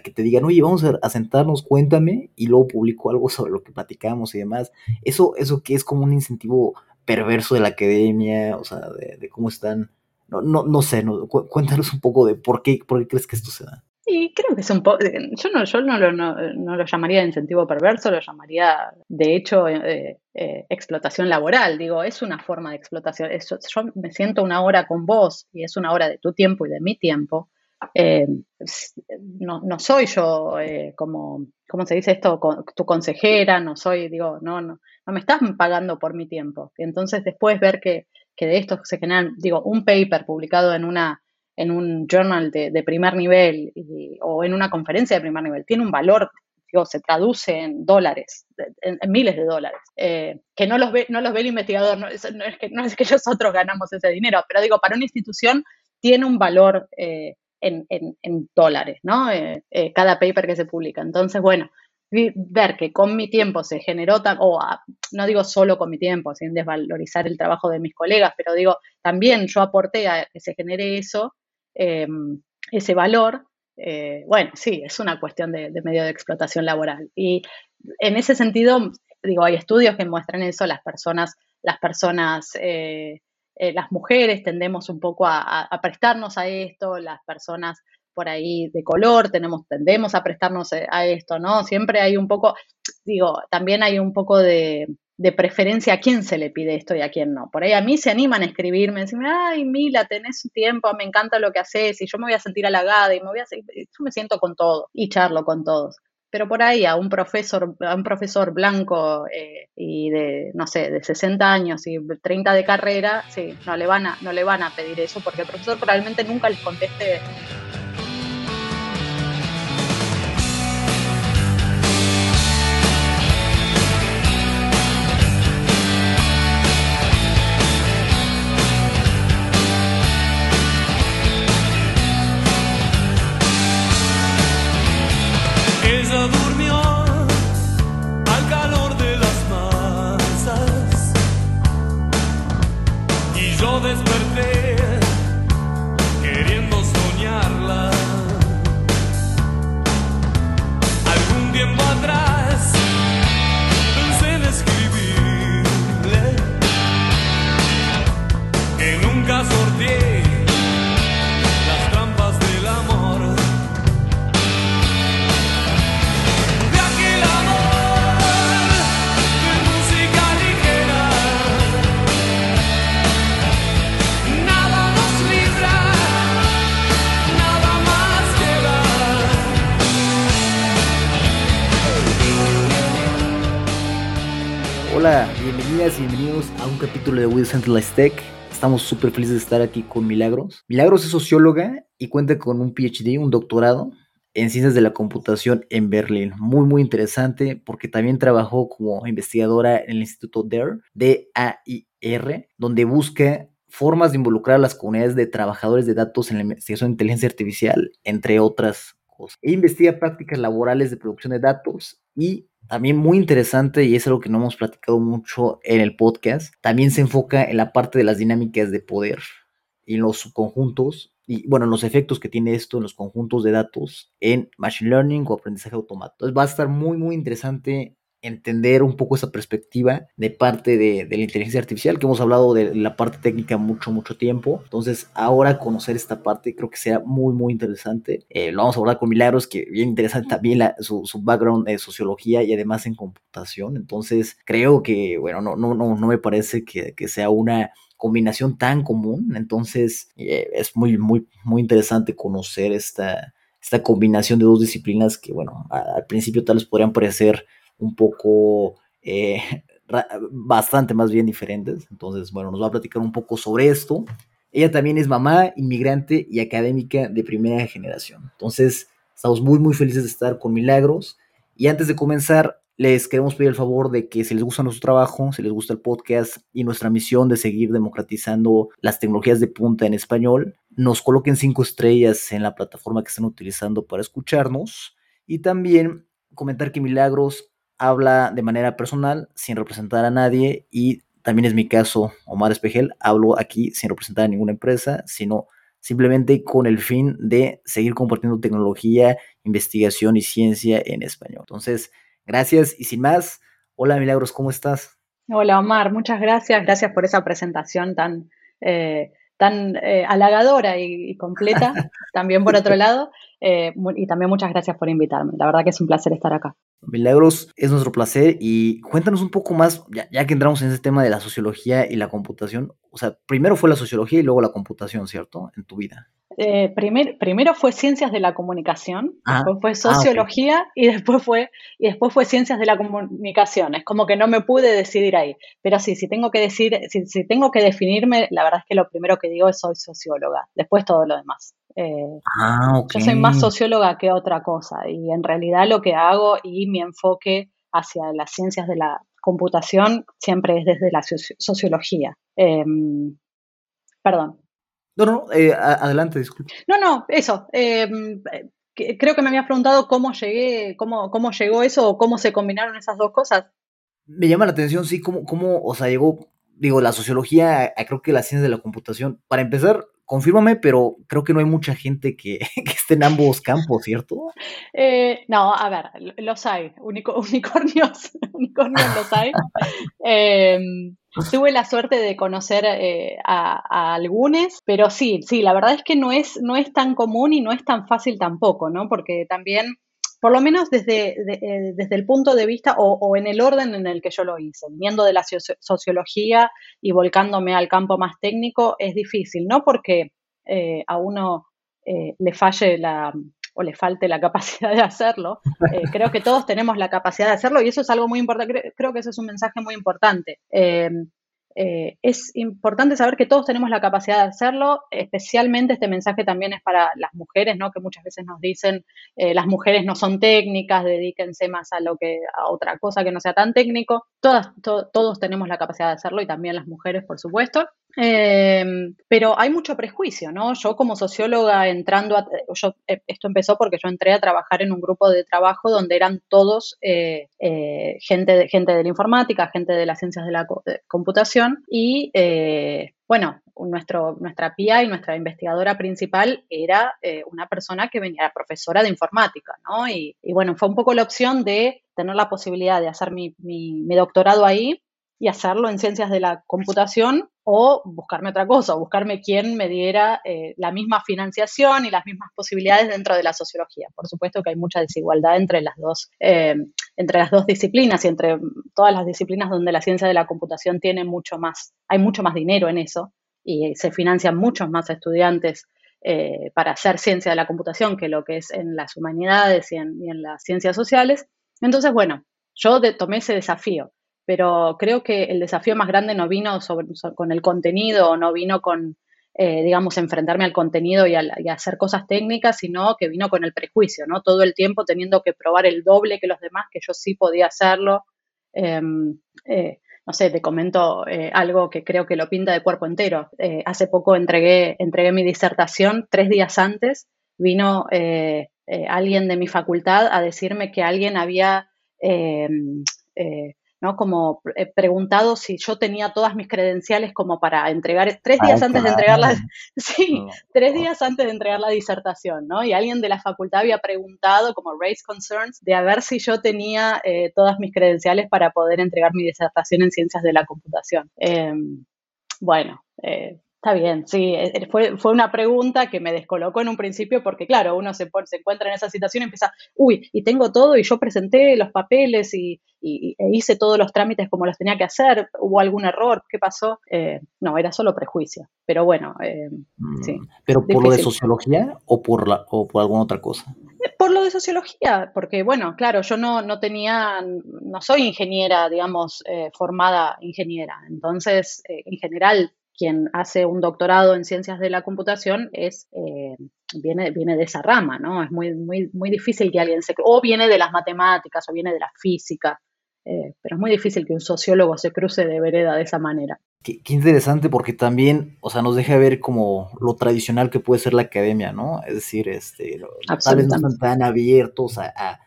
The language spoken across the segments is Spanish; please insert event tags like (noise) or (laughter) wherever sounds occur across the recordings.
que te digan, oye, vamos a, sentarnos, cuéntame, y luego publico algo (laughs) sobre lo que platicamos y demás. Eso, eso que es como un incentivo perverso de la academia, o sea, de, cómo están. No, no, no sé, no, cuéntanos un poco de por qué, por qué crees que esto se da. Sí, creo que es un poco, eh, yo no, yo no, no, lo llamaría incentivo perverso, lo llamaría, de hecho, eh, eh, explotación laboral. Digo, es una forma de explotación. yo me siento una hora con vos y es una hora de tu tiempo y de mi tiempo. No, no, soy yo, como, ¿cómo se dice esto? tu consejera, no soy, digo, no, no, no me estás pagando por mi tiempo. Entonces, después ver que, que de esto se generan, digo, un paper publicado en una en un journal de, primer nivel o en una conferencia de primer nivel tiene un valor, digo, se traduce en dólares, en, miles de dólares, eh, que no los, ve, no los ve el investigador, no es, que, no es que nosotros ganamos ese dinero, pero digo, para una institución tiene un valor eh, en, dólares, ¿no? Eh, cada paper que se publica. Entonces, bueno, ver que con mi tiempo se generó, o no digo solo con mi tiempo, sin desvalorizar el trabajo de mis colegas, pero digo, también yo aporté a que se genere eso, Em, ese valor, eh, bueno, sí, es una cuestión de, medio de explotación laboral. Y en ese sentido, digo, hay estudios que muestran eso, las personas, las personas, eh, eh, las mujeres tendemos un poco a, prestarnos a esto, las personas por ahí de color tenemos, tendemos a prestarnos a esto, ¿no? Siempre hay un poco, digo, también hay un poco de, de preferencia a quién se le pide esto y a quién no. Por ahí a mí se animan a escribirme, decirme, ay, Mila, tenés tiempo, me encanta lo que haces y yo me voy a sentir halagada y me voy a yo me siento con todo y charlo con todos. Pero por ahí a un profesor, a un profesor blanco eh, y de, no sé, de 60 años y 30 de carrera, sí, no le van a, no le van a pedir eso porque el profesor probablemente nunca les conteste Tech. Estamos súper felices de estar aquí con Milagros. Milagros es socióloga y cuenta con un PhD, un doctorado en ciencias de la computación en Berlín. Muy, muy interesante porque también trabajó como investigadora en el Instituto DAIR, D-A-I-R, donde busca formas de involucrar a las comunidades de trabajadores de datos en la investigación de inteligencia artificial, entre otras cosas. E investiga prácticas laborales de producción de datos y también muy interesante y es algo que no hemos platicado mucho en el podcast, también se enfoca en la parte de las dinámicas de poder y en los subconjuntos y bueno, los efectos que tiene esto en los conjuntos de datos en machine learning o aprendizaje automático. Entonces va a estar muy muy interesante entender un poco esa perspectiva de parte de, la inteligencia artificial, que hemos hablado de la parte técnica mucho, mucho tiempo. Entonces, ahora conocer esta parte creo que sea muy, muy interesante. Eh, lo vamos a hablar con Milagros, que bien interesante también su, background de sociología y además en computación. Entonces, creo que, bueno, no, no, no, no me parece que, sea una combinación tan común. Entonces, eh, es muy, muy, muy interesante conocer esta, esta combinación de dos disciplinas que, bueno, al principio tal vez podrían parecer un poco, eh, (laughs) bastante más bien diferentes. Entonces, bueno, nos va a platicar un poco sobre esto. Ella también es mamá, inmigrante y académica de primera generación. Entonces, estamos muy, muy felices de estar con Milagros. Y antes de comenzar, les queremos pedir el favor de que si les gusta nuestro trabajo, si les gusta el podcast y nuestra misión de seguir democratizando las tecnologías de punta en español, nos coloquen cinco estrellas en la plataforma que estén utilizando para escucharnos. Y también comentar que Milagros habla de manera personal, sin representar a nadie, y también es mi caso, Omar Espejel, hablo aquí sin representar a ninguna empresa, sino simplemente con el fin de seguir compartiendo tecnología, investigación y ciencia en español. Entonces, gracias y sin más, hola Milagros, ¿cómo estás? Hola Omar, muchas gracias, gracias por esa presentación tan, eh, tan eh, halagadora y, completa, (laughs) también por otro lado, eh, y también muchas gracias por invitarme, la verdad que es un placer estar acá. Milagros, es nuestro placer y cuéntanos un poco más, ya, que entramos en ese tema de la sociología y la computación, o sea, primero fue la sociología y luego la computación, ¿cierto? En tu vida. Eh, primero fue ciencias de la comunicación, ah, después fue ah, sociología y después fue y después fue ciencias de la comunicación. Es como que no me pude decidir ahí. Pero sí, si tengo que decir, si, tengo que definirme, la verdad es que lo primero que digo es soy socióloga. Después todo lo demás. Eh, ah, Yo soy más socióloga que otra cosa y en realidad lo que hago y mi enfoque hacia las ciencias de la computación siempre es desde la sociología. Em, perdón. No, no, eh, adelante, disculpe. No, no, eso. Em, creo que me habías preguntado cómo llegué, cómo, cómo llegó eso o cómo se combinaron esas dos cosas. Me llama la atención, sí, cómo, cómo o sea, llegó, digo, la sociología, creo que la ciencia de la computación. Para empezar, confírmame, pero creo que no hay mucha gente que, (laughs) esté en ambos campos, ¿cierto? Eh, no, a ver, los hay, (laughs) unicornios, unicornios los hay. (laughs) Em, tuve la suerte de conocer eh, a, algunos, pero sí, sí, la verdad es que no es, no es tan común y no es tan fácil tampoco, ¿no? Porque también por lo menos desde, eh, desde el punto de vista o, en el orden en el que yo lo hice, viniendo de la sociología y volcándome al campo más técnico, es difícil, no porque eh, a uno eh, le falle la o le falte la capacidad de hacerlo. creo que todos tenemos la capacidad de hacerlo y eso es algo muy importante, creo, que ese es un mensaje muy importante. Eh, es importante saber que todos tenemos la capacidad de hacerlo, especialmente este mensaje también es para las mujeres, ¿no? Que muchas veces nos dicen, eh, las mujeres no son técnicas, dedíquense más a lo que, a otra cosa que no sea tan técnico. Todas, todos tenemos la capacidad de hacerlo y también las mujeres, por supuesto. Em, pero hay mucho prejuicio, ¿no? Yo como socióloga entrando, a, yo, eh, esto empezó porque yo entré a trabajar en un grupo de trabajo donde eran todos eh, eh, gente, de, gente de la informática, gente de las ciencias de la computación y bueno, nuestro, nuestra PIA y nuestra investigadora principal era una persona que venía, profesora de informática, ¿no? Y, bueno, fue un poco la opción de tener la posibilidad de hacer mi, mi doctorado ahí y hacerlo en ciencias de la computación o buscarme otra cosa, o buscarme quien me diera eh, la misma financiación y las mismas posibilidades dentro de la sociología. Por supuesto que hay mucha desigualdad entre las dos, eh, entre las dos disciplinas y entre todas las disciplinas donde la ciencia de la computación tiene mucho más, hay mucho más dinero en eso y se financian muchos más estudiantes eh, para hacer ciencia de la computación que lo que es en las humanidades y en, y en las ciencias sociales. Entonces, bueno, yo tomé ese desafío pero creo que el desafío más grande no vino con el contenido, no vino con, eh, digamos, enfrentarme al contenido y, a, hacer cosas técnicas, sino que vino con el prejuicio, ¿no? Todo el tiempo teniendo que probar el doble que los demás, que yo sí podía hacerlo. Em, eh, no sé, te comento eh, algo que creo que lo pinta de cuerpo entero. hace poco entregué, entregué mi disertación, tres días antes vino alguien de mi facultad a decirme que alguien había em, ¿no? Como eh, preguntado si yo tenía todas mis credenciales como para entregar, tres días antes de entregar la, (laughs) sí, tres días antes de entregar la disertación, ¿no? Y alguien de la facultad había preguntado como race concerns de a ver si yo tenía eh, todas mis credenciales para poder entregar mi disertación en ciencias de la computación. Em, bueno, eh, Está bien, sí, eh, eh, fue, fue una pregunta que me descolocó en un principio porque, claro, uno se, se encuentra en esa situación y empieza, uy, y tengo todo y yo presenté los papeles y, e hice todos los trámites como los tenía que hacer, hubo algún error, ¿qué pasó? Eh, no, era solo prejuicio, pero bueno, mm, sí. ¿Pero por lo de sociología o por, la, o por alguna otra cosa? Por lo de sociología, porque bueno, claro, yo no, no tenía, no soy ingeniera, digamos, formada ingeniera, entonces, en general, quien hace un doctorado en ciencias de la computación es, eh, viene, viene de esa rama, ¿no? Es muy, muy, muy difícil que alguien se... o viene de las matemáticas o viene de la física, eh, pero es muy difícil que un sociólogo se cruce de vereda de esa manera. Qué, interesante porque también, o sea, nos deja ver como lo tradicional que puede ser la academia, ¿no? Es decir, este, tal vez no están tan abiertos a,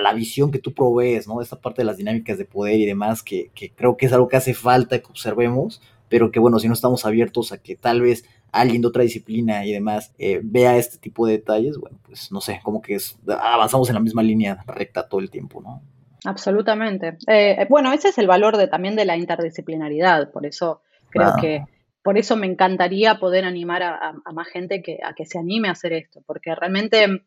la visión que tú provees, ¿no? Esta parte de las dinámicas de poder y demás, que, que creo que es algo que hace falta que observemos pero que bueno, si no estamos abiertos a que tal vez alguien de otra disciplina y demás eh, vea este tipo de detalles, bueno, pues no sé, como que avanzamos en la misma línea recta todo el tiempo, ¿no? Absolutamente. Eh, bueno, ese es el valor de, también de la interdisciplinaridad, por eso creo que por eso me encantaría poder animar a, más gente que, a que se anime a hacer esto, porque realmente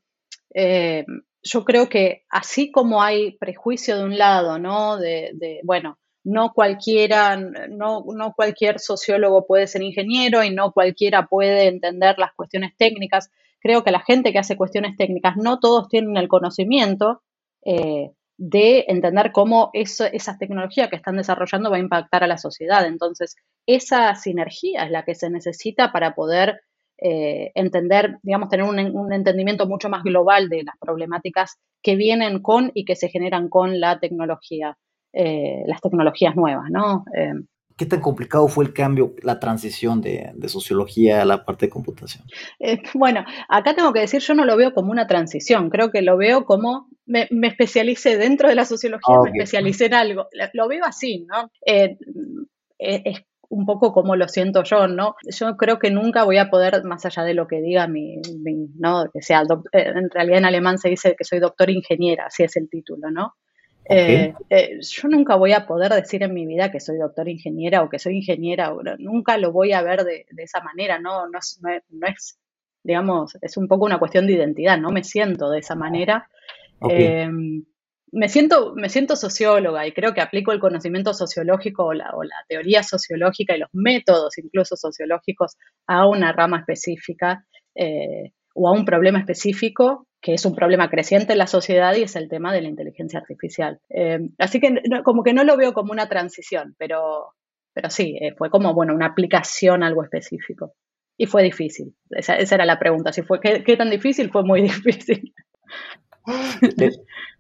eh, yo creo que así como hay prejuicio de un lado, ¿no? De, bueno, no cualquiera, no, cualquier sociólogo puede ser ingeniero y no cualquiera puede entender las cuestiones técnicas. Creo que la gente que hace cuestiones técnicas, no todos tienen el conocimiento eh, de entender cómo eso, esa tecnología que están desarrollando va a impactar a la sociedad. Entonces, esa sinergia es la que se necesita para poder eh, entender, digamos, tener un, entendimiento mucho más global de las problemáticas que vienen con y que se generan con la tecnología, eh, las tecnologías nuevas, ¿no? Eh, ¿Qué tan complicado fue el cambio, la transición de, sociología a la parte de computación? bueno, acá tengo que decir, yo no lo veo como una transición, creo que lo veo como me, me especialicé dentro de la sociología, ah, me especialicé en algo, lo veo así, ¿no? es un poco como lo siento yo, ¿no? Yo creo que nunca voy a poder, más allá de lo que diga mi, ¿no? Que sea, eh, en realidad en alemán se dice que soy doctor ingeniera, así es el título, ¿no? Eh, eh, yo nunca voy a poder decir en mi vida que soy doctor ingeniera o que soy ingeniera, nunca lo voy a ver de, esa manera, ¿no? No es, no, es, digamos, es un poco una cuestión de identidad, no me siento de esa manera me siento, me siento socióloga y creo que aplico el conocimiento sociológico o la, teoría sociológica y los métodos incluso sociológicos a una rama específica eh, o a un problema específico que es un problema creciente en la sociedad y es el tema de la inteligencia artificial. Eh, así que como que no lo veo como una transición, pero, pero sí, eh, fue como bueno, una aplicación algo específico. Y fue difícil. Esa, era la pregunta. Si fue ¿qué, ¿qué, tan difícil? Fue muy (laughs) difícil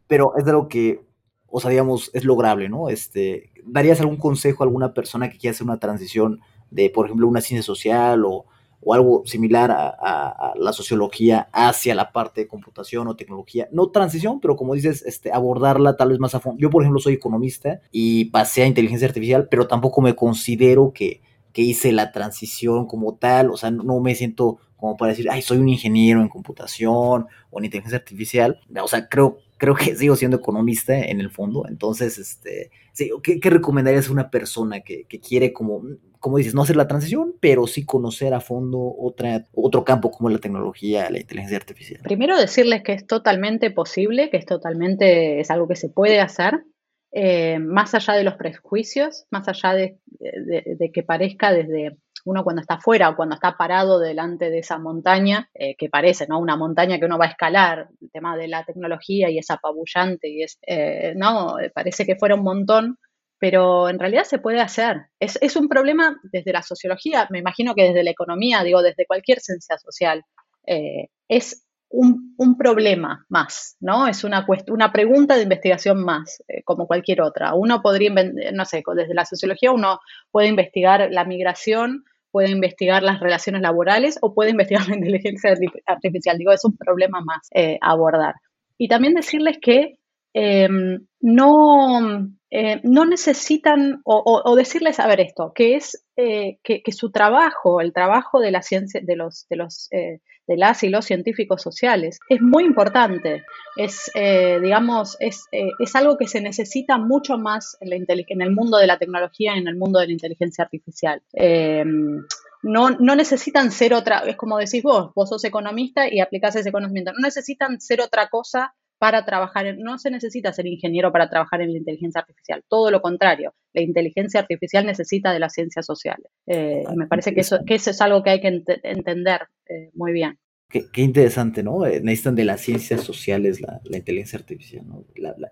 pero es de lo que, o sea, es lograble, ¿no? Este, ¿Darías algún consejo a alguna persona que quiera hacer una transición de, por ejemplo, una ciencia social o, algo similar a, la sociología hacia la parte de computación o tecnología? No transición, pero como dices, este, abordarla tal vez más a fondo. Yo, por ejemplo, soy economista y pasé a inteligencia artificial, pero tampoco me considero que, hice la transición como tal, o sea, no me siento como para decir, ay, soy un ingeniero en computación o en inteligencia artificial. O sea, creo, creo que sigo siendo economista en el fondo. Entonces, este, ¿qué, recomendarías a una persona que, quiere, como, como dices, no hacer la transición, pero sí conocer a fondo otra, otro campo como la tecnología, la inteligencia artificial? Primero decirles que es totalmente posible, que es totalmente, es algo que se puede hacer. Eh, más allá de los prejuicios, más allá de, de que parezca desde uno cuando está afuera o cuando está parado delante de esa montaña, eh, que parece, ¿no? Una montaña que uno va a escalar, el tema de la tecnología y es apabullante y es, eh, no, parece que fuera un montón, pero en realidad se puede hacer. Es, un problema desde la sociología, me imagino que desde la economía, digo, desde cualquier ciencia social. Eh, es un, problema más, ¿no? Es una, una pregunta de investigación más, como cualquier otra. Uno podría, no sé, desde la sociología uno puede investigar la migración puede investigar las relaciones laborales o puede investigar la inteligencia artificial. Digo, es un problema más eh, abordar. Y también decirles que em, no, eh, no necesitan, o, decirles, a ver esto, que es eh, que, su trabajo, el trabajo de la ciencia, de los, de los de las y los científicos sociales. Es muy importante, es, digamos, es, es, algo que se necesita mucho más en, en, el mundo de la tecnología en el mundo de la inteligencia artificial. no, no, necesitan ser otra, es como decís vos, vos sos economista y aplicás ese conocimiento, no necesitan ser otra cosa para trabajar, no se necesita ser ingeniero para trabajar en la inteligencia artificial, todo lo contrario, la inteligencia artificial necesita de las ciencias sociales. Eh, y me parece que eso, que eso es algo que hay que entender eh, muy bien. Qué, interesante, ¿no? Eh, necesitan de las ciencias sociales la, inteligencia artificial, ¿no?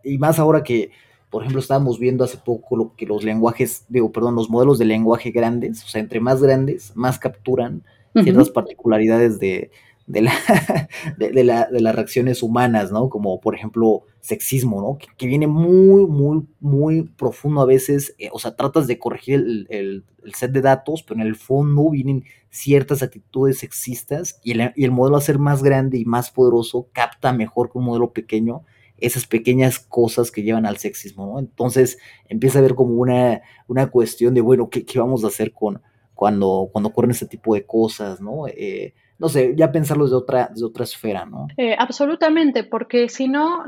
y más ahora que, por ejemplo, estábamos viendo hace poco lo que los lenguajes, digo, perdón, los modelos de lenguaje grandes, o sea, entre más grandes, más capturan ciertas particularidades de, de, la, (laughs) de, la, de, las reacciones humanas, ¿no? Como por ejemplo sexismo, ¿no? Que, viene muy, muy, muy profundo a veces, eh, o sea, tratas de corregir el, el, set de datos, pero en el fondo vienen ciertas actitudes sexistas y el, y el modelo a ser más grande y más poderoso capta mejor que un modelo pequeño esas pequeñas cosas que llevan al sexismo, ¿no? Entonces empieza a ver como una, una cuestión de, bueno, ¿qué, qué vamos a hacer con, cuando, cuando ocurren este tipo de cosas, ¿no? Eh, no sé, ya pensarlo de otra, de otra esfera, ¿no? Eh, absolutamente, porque si no,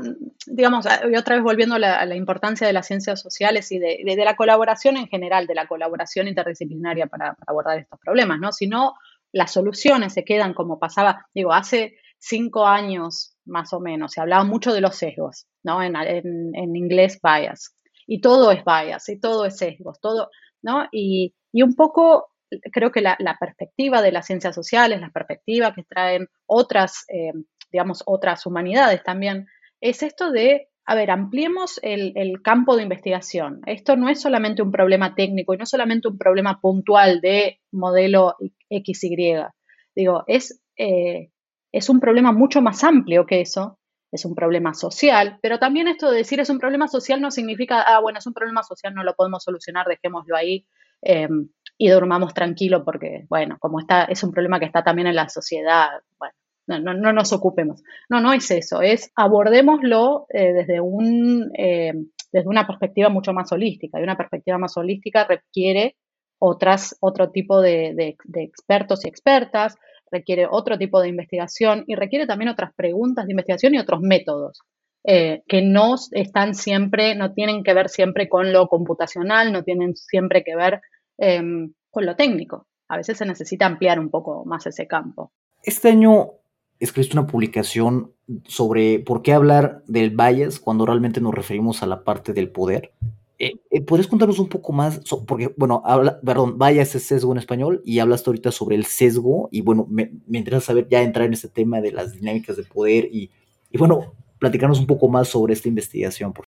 digamos, ah, otra vez volviendo a la, importancia de las ciencias sociales y de, la colaboración en general, de la colaboración interdisciplinaria para, abordar estos problemas, ¿no? Si no, las soluciones se quedan como pasaba, digo, hace cinco años más o menos, se hablaba mucho de los sesgos, ¿no? En, en, inglés, bias. Y todo es bias, y todo es sesgos, todo, ¿no? Y, y un poco creo que la, perspectiva de las ciencias sociales, la perspectiva que traen otras, eh, digamos, otras humanidades también, es esto de, a ver, ampliemos el, campo de investigación. Esto no es solamente un problema técnico y no solamente un problema puntual de modelo XY. Digo, es, eh, es un problema mucho más amplio que eso. Es un problema social, pero también esto de decir es un problema social no significa, ah, bueno, es un problema social, no lo podemos solucionar, dejémoslo ahí. Em, y durmamos tranquilo porque, bueno, como está, es un problema que está también en la sociedad, bueno, no, no, nos ocupemos. No, no es eso, es abordémoslo eh, desde, un, eh, desde una perspectiva mucho más holística. Y una perspectiva más holística requiere otras, otro tipo de, de, expertos y expertas, requiere otro tipo de investigación y requiere también otras preguntas de investigación y otros métodos. Eh, que no están siempre, no tienen que ver siempre con lo computacional, no tienen siempre que ver Em, con lo técnico. A veces se necesita ampliar un poco más ese campo. Este año escribiste una publicación sobre por qué hablar del bias cuando realmente nos referimos a la parte del poder. Eh, eh ¿Puedes contarnos un poco más? porque, bueno, habla, perdón, bias es sesgo en español y hablaste ahorita sobre el sesgo y bueno, me, interesa saber ya entrar en este tema de las dinámicas de poder y, y bueno, platicarnos un poco más sobre esta investigación. Por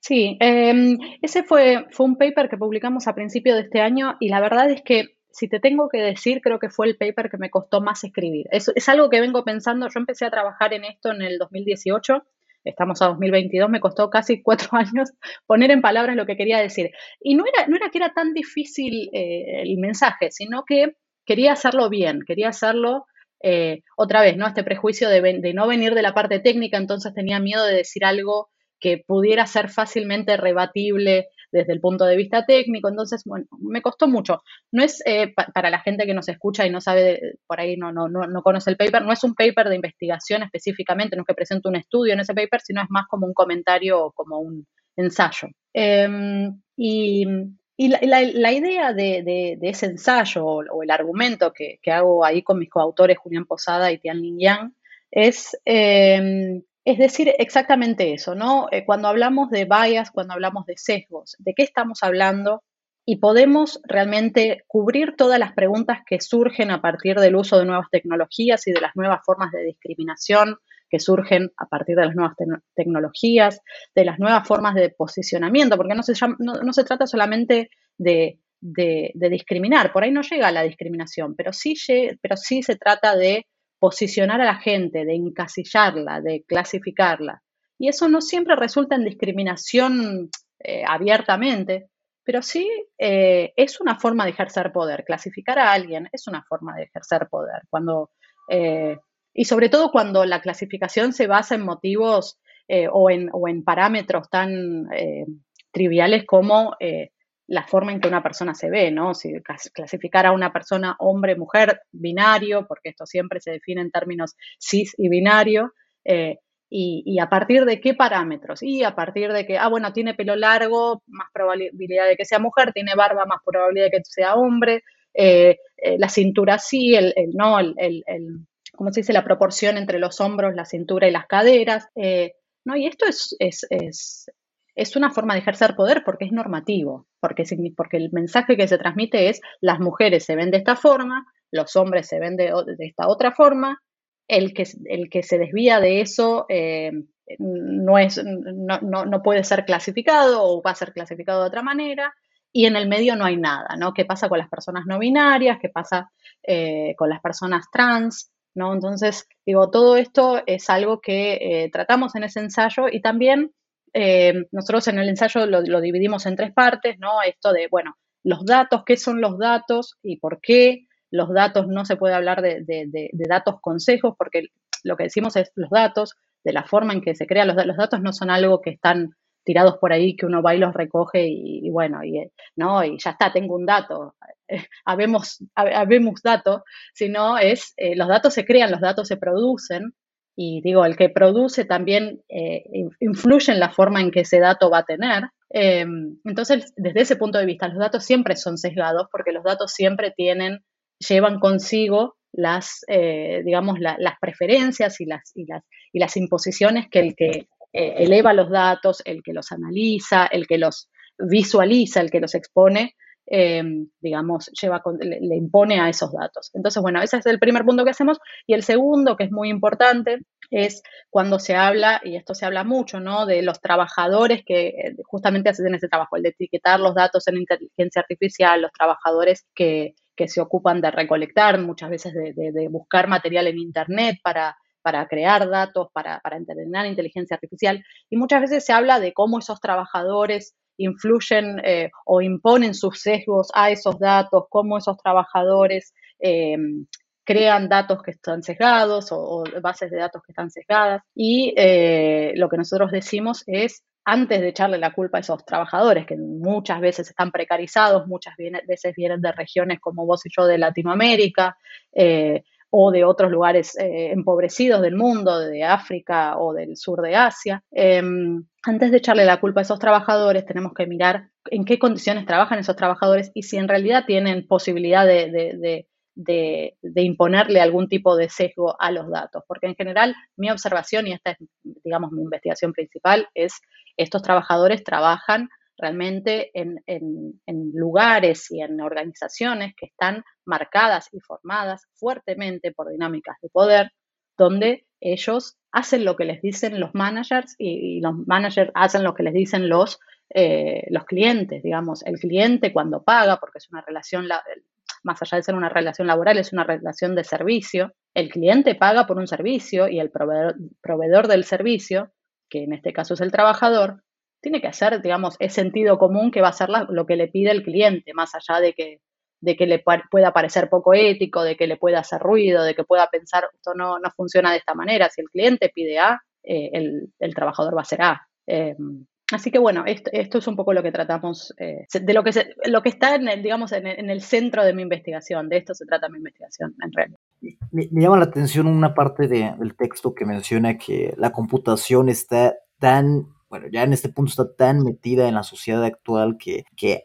Sí, em, ese fue, fue un paper que publicamos a principio de este año y la verdad es que si te tengo que decir, creo que fue el paper que me costó más escribir. Es, algo que vengo pensando, yo empecé a trabajar en esto en el 2018, estamos a 2022, me costó casi cuatro (laughs) años poner en palabras lo que quería decir. Y no era, no era que era tan difícil eh, el mensaje, sino que quería hacerlo bien, quería hacerlo eh, otra vez, ¿no? Este prejuicio de, de, no venir de la parte técnica, entonces tenía miedo de decir algo que pudiera ser fácilmente rebatible desde el punto de vista técnico. Entonces, bueno, me costó mucho. No es eh, para la gente que nos escucha y no sabe, por ahí no, no, no, conoce el paper, no es un paper de investigación específicamente, no es que presente un estudio en ese paper, sino es más como un comentario o como un ensayo. Em, y, la, idea de, ese ensayo o, el argumento que, hago ahí con mis coautores Julián Posada y Tian Ling Yang es em, es decir, exactamente eso, ¿no? Eh, cuando hablamos de bias, cuando hablamos de sesgos, ¿de qué estamos hablando? Y podemos realmente cubrir todas las preguntas que surgen a partir del uso de nuevas tecnologías y de las nuevas formas de discriminación que surgen a partir de las nuevas tecnologías, de las nuevas formas de posicionamiento, porque no se, trata solamente de, discriminar, por ahí no llega la discriminación, pero sí, pero sí se trata de posicionar a la gente, de encasillarla, de clasificarla. Y eso no siempre resulta en discriminación eh, abiertamente, pero sí eh, es una forma de ejercer poder. Clasificar a alguien es una forma de ejercer poder. Cuando, eh, y sobre todo cuando la clasificación se basa en motivos o en, o, en, parámetros tan triviales como la forma en que una persona se ve, ¿no? Si clasificar a una persona hombre, mujer, binario, porque esto siempre se define en términos cis y binario, eh, y, a partir de qué parámetros, y a partir de que, ah, bueno, tiene pelo largo, más probabilidad de que sea mujer, tiene barba, más probabilidad de que sea hombre, eh, eh, la cintura sí, el, no, el, el, ¿cómo se dice? La proporción entre los hombros, la cintura y las caderas, ¿no? Y esto es, es, es una forma de ejercer poder porque es normativo, porque, porque el mensaje que se transmite es las mujeres se ven de esta forma, los hombres se ven de, esta otra forma, el que, el que se desvía de eso eh, no, es, no, puede ser clasificado o va a ser clasificado de otra manera, y en el medio no hay nada, ¿no? ¿Qué pasa con las personas no binarias? ¿Qué pasa eh, con las personas trans? ¿no? Entonces, digo, todo esto es algo que eh, tratamos en ese ensayo y también eh, nosotros en el ensayo lo, dividimos en tres partes, ¿no? Esto de, bueno, los datos, qué son los datos y por qué los datos, no se puede hablar de, datos consejos, porque lo que decimos es los datos, de la forma en que se crean los, los datos, no son algo que están tirados por ahí que uno va y los recoge y, bueno, y, ¿no? y ya está, tengo un dato, (laughs) habemos, habemos datos, sino es, eh, los datos se crean, los datos se producen, y digo, el que produce también eh, influye en la forma en que ese dato va a tener. Em, entonces, desde ese punto de vista, los datos siempre son sesgados porque los datos siempre tienen, llevan consigo las, eh, digamos, las preferencias y las, y, las, y las imposiciones que el que eleva los datos, el que los analiza, el que los visualiza, el que los expone, eh, digamos, lleva, le, le, impone a esos datos. Entonces, bueno, ese es el primer punto que hacemos. Y el segundo, que es muy importante, es cuando se habla, y esto se habla mucho, ¿no? De los trabajadores que eh, justamente hacen ese trabajo, el de etiquetar los datos en inteligencia artificial, los trabajadores que, que se ocupan de recolectar, muchas veces de, de, de buscar material en Internet para para crear datos, para entrenar inteligencia artificial. Y muchas veces se habla de cómo esos trabajadores influyen eh, o imponen sus sesgos a esos datos, cómo esos trabajadores eh, crean datos que están sesgados o, o, bases de datos que están sesgadas. Y eh, lo que nosotros decimos es, antes de echarle la culpa a esos trabajadores, que muchas veces están precarizados, muchas veces vienen de regiones como vos y yo de Latinoamérica, eh, o de otros lugares eh, empobrecidos del mundo, de África o del sur de Asia. Eh, antes de echarle la culpa a esos trabajadores, tenemos que mirar en qué condiciones trabajan esos trabajadores y si en realidad tienen posibilidad de, de, imponerle algún tipo de sesgo a los datos, porque en general mi observación, y esta es, digamos, mi investigación principal, es estos trabajadores trabajan realmente en, en, lugares y en organizaciones que están marcadas y formadas fuertemente por dinámicas de poder, donde ellos hacen lo que les dicen los managers y, y los managers hacen lo que les dicen los, eh, los clientes, digamos, el cliente cuando paga, porque es una relación, más allá de ser una relación laboral, es una relación de servicio, el cliente paga por un servicio y el proveedor, proveedor del servicio, que en este caso es el trabajador, tiene que hacer, digamos, es sentido común que va a la, lo que le pide el cliente, más allá de que, de que le pueda parecer poco ético, de que le pueda hacer ruido, de que pueda pensar, esto no, no funciona de esta manera. Si el cliente pide A, eh, el, el, trabajador va a hacer A. Eh, así que bueno, esto, esto, es un poco lo que tratamos, eh, de lo que, se, lo que está, en el, digamos, en el, en el, centro de mi investigación. De esto se trata mi investigación, en realidad. Me llama la atención una parte de, del texto que menciona que la computación está tan bueno, ya en este punto está tan metida en la sociedad actual que, que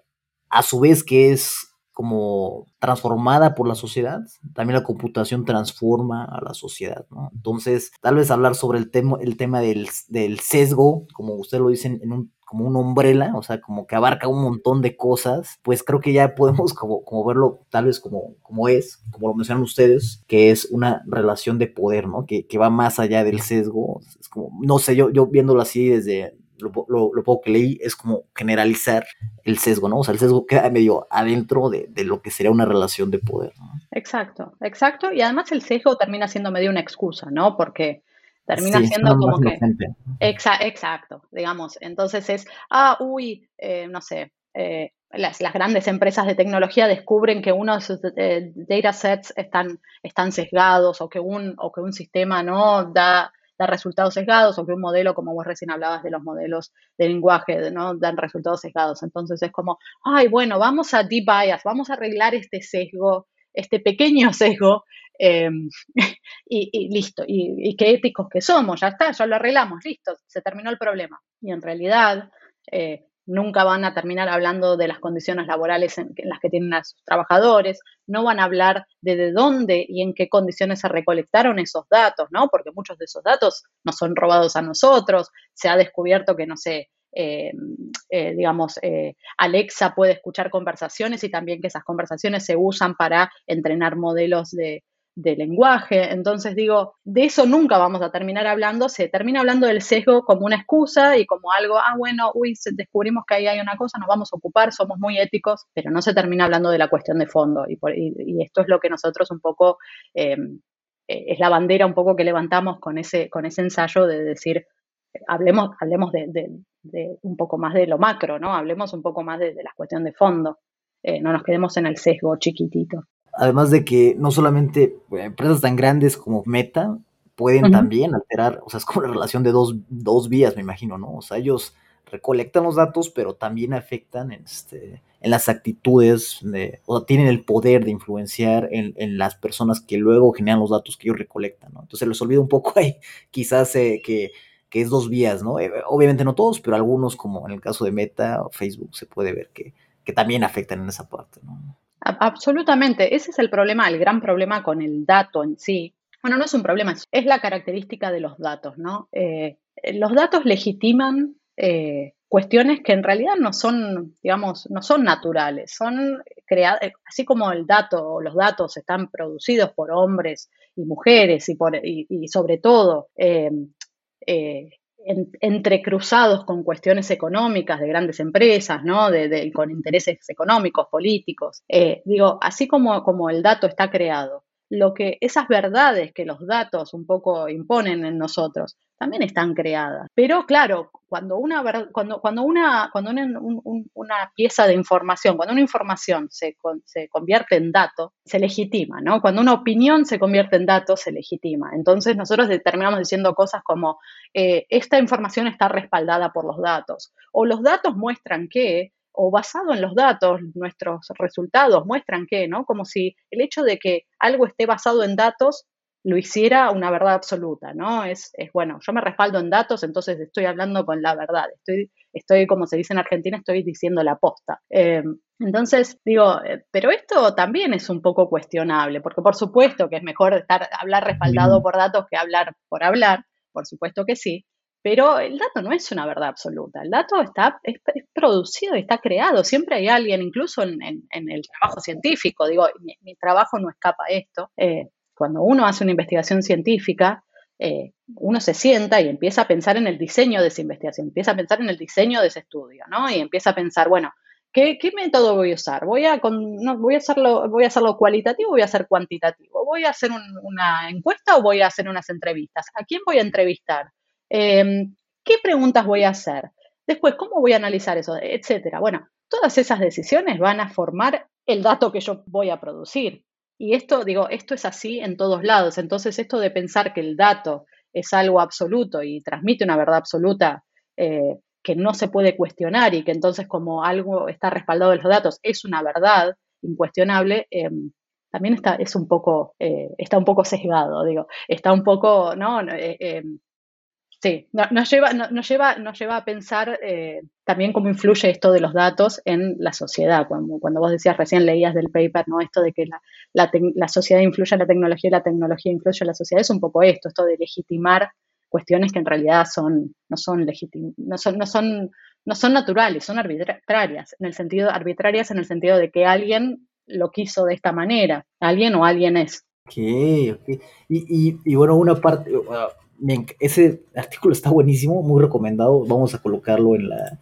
a su vez que es como transformada por la sociedad, también la computación transforma a la sociedad, ¿no? Entonces, tal vez hablar sobre el tema, el tema del, del sesgo, como usted lo dice, en un, como un umbrella, o sea, como que abarca un montón de cosas, pues creo que ya podemos (laughs) como, como verlo tal vez como, como es, como lo mencionan ustedes, que es una relación de poder, ¿no? Que, que va más allá del sesgo, es como, no sé, yo, yo viéndolo así desde, lo, lo, lo, poco que leí es como generalizar el sesgo, ¿no? O sea, el sesgo queda medio adentro de, de lo que sería una relación de poder, ¿no? Exacto, exacto. Y además el sesgo termina siendo medio una excusa, ¿no? Porque termina sí, siendo como que... Exa exacto, digamos. Entonces es, ah, uy, eh, no sé, eh, las, las, grandes empresas de tecnología descubren que uno de sus eh, datasets están, están sesgados o que, un, o que un sistema no da da resultados sesgados o que un modelo, como vos recién hablabas de los modelos de lenguaje, ¿no? Dan resultados sesgados. Entonces es como, ay, bueno, vamos a debias, vamos a arreglar este sesgo, este pequeño sesgo (laughs) eh, y, listo. Y, qué éticos que somos, ya está, ya lo arreglamos, listo, se terminó el problema. Y en realidad, eh, nunca van a terminar hablando de las condiciones laborales en, en, las que tienen a sus trabajadores, no van a hablar de, de dónde y en qué condiciones se recolectaron esos datos, ¿no? Porque muchos de esos datos nos son robados a nosotros, se ha descubierto que, no sé, eh, eh, digamos, eh, Alexa puede escuchar conversaciones y también que esas conversaciones se usan para entrenar modelos de, lenguaje. Entonces digo, de eso nunca vamos a terminar hablando, se termina hablando del sesgo como una excusa y como algo, ah, bueno, uy, descubrimos que ahí hay una cosa, nos vamos a ocupar, somos muy éticos, pero no se termina hablando de la cuestión de fondo. Y, esto es lo que nosotros un poco, es la bandera un poco que levantamos con ese, con ese ensayo de decir, hablemos, hablemos de, de, de un poco más de lo macro, ¿no? Hablemos un poco más de, de la cuestión de fondo. Eh, no nos quedemos en el sesgo chiquitito. Además de que no solamente empresas tan grandes como Meta pueden uh -huh. también alterar, o sea, es como una relación de dos, dos vías, me imagino, ¿no? O sea, ellos recolectan los datos, pero también afectan en, este, en las actitudes, de, o tienen el poder de influenciar en, en, las personas que luego generan los datos que ellos recolectan, ¿no? Entonces les olvida un poco ahí, quizás eh, que, que, es dos vías, ¿no? Eh, obviamente no todos, pero algunos, como en el caso de Meta o Facebook, se puede ver que, que también afectan en esa parte, ¿no? Absolutamente, ese es el problema, el gran problema con el dato en sí. Bueno, no es un problema, es la característica de los datos, ¿no? Eh, los datos legitiman eh, cuestiones que en realidad no son, digamos, no son naturales, son creadas, así como el dato los datos están producidos por hombres y mujeres y, por, y, sobre todo eh, entrecruzados con cuestiones económicas de grandes empresas, ¿no? De, con intereses económicos, políticos. digo, así como, como el dato está creado lo que esas verdades que los datos un poco imponen en nosotros también están creadas. Pero claro, cuando una cuando, cuando una cuando una, pieza de información, cuando una información se, se convierte en dato, se legitima, ¿no? Cuando una opinión se convierte en dato, se legitima. Entonces nosotros terminamos diciendo cosas como eh, esta información está respaldada por los datos o los datos muestran que o basado en los datos, nuestros resultados muestran que, ¿no? Como si el hecho de que algo esté basado en datos lo hiciera una verdad absoluta, ¿no? Es, es bueno, yo me respaldo en datos, entonces estoy hablando con la verdad, estoy, estoy como se dice en Argentina, estoy diciendo la posta. Em, entonces, digo, eh, pero esto también es un poco cuestionable, porque por supuesto que es mejor estar, hablar respaldado por datos que hablar por hablar, por supuesto que sí, pero el dato no es una verdad absoluta. El dato está, es, producido y está creado. Siempre hay alguien, incluso en, el trabajo científico, digo, mi, trabajo no escapa a esto. Eh, cuando uno hace una investigación científica, eh, uno se sienta y empieza a pensar en el diseño de esa investigación, empieza a pensar en el diseño de ese estudio, ¿no? Y empieza a pensar, bueno, ¿qué, método voy a usar? ¿Voy a, voy, a hacerlo, ¿Voy a hacerlo cualitativo voy a hacer cuantitativo? ¿Voy a hacer una encuesta o voy a hacer unas entrevistas? ¿A quién voy a entrevistar? Em, ¿Qué preguntas voy a hacer? Después, ¿cómo voy a analizar eso? Etcétera. Bueno, todas esas decisiones van a formar el dato que yo voy a producir. Y esto, digo, esto es así en todos lados. Entonces, esto de pensar que el dato es algo absoluto y transmite una verdad absoluta eh, que no se puede cuestionar y que entonces como algo está respaldado en los datos es una verdad incuestionable, em, también está, es un poco, eh, está un poco sesgado, digo, está un poco, ¿no? Eh, em, Sí, nos, lleva, nos, lleva, nos lleva a pensar eh, también cómo influye esto de los datos en la sociedad. Cuando, cuando vos decías, recién leías del paper, ¿no? Esto de que la, la, sociedad influye en la tecnología y la tecnología influye en la sociedad, es un poco esto, esto de legitimar cuestiones que en realidad son, no, son no, son, no, son, no son naturales, son arbitrarias, en el sentido, arbitrarias en el sentido de que alguien lo quiso de esta manera, alguien o alguien es. Y, y, y bueno, una parte, ese artículo está buenísimo, muy recomendado. Vamos a colocarlo en la,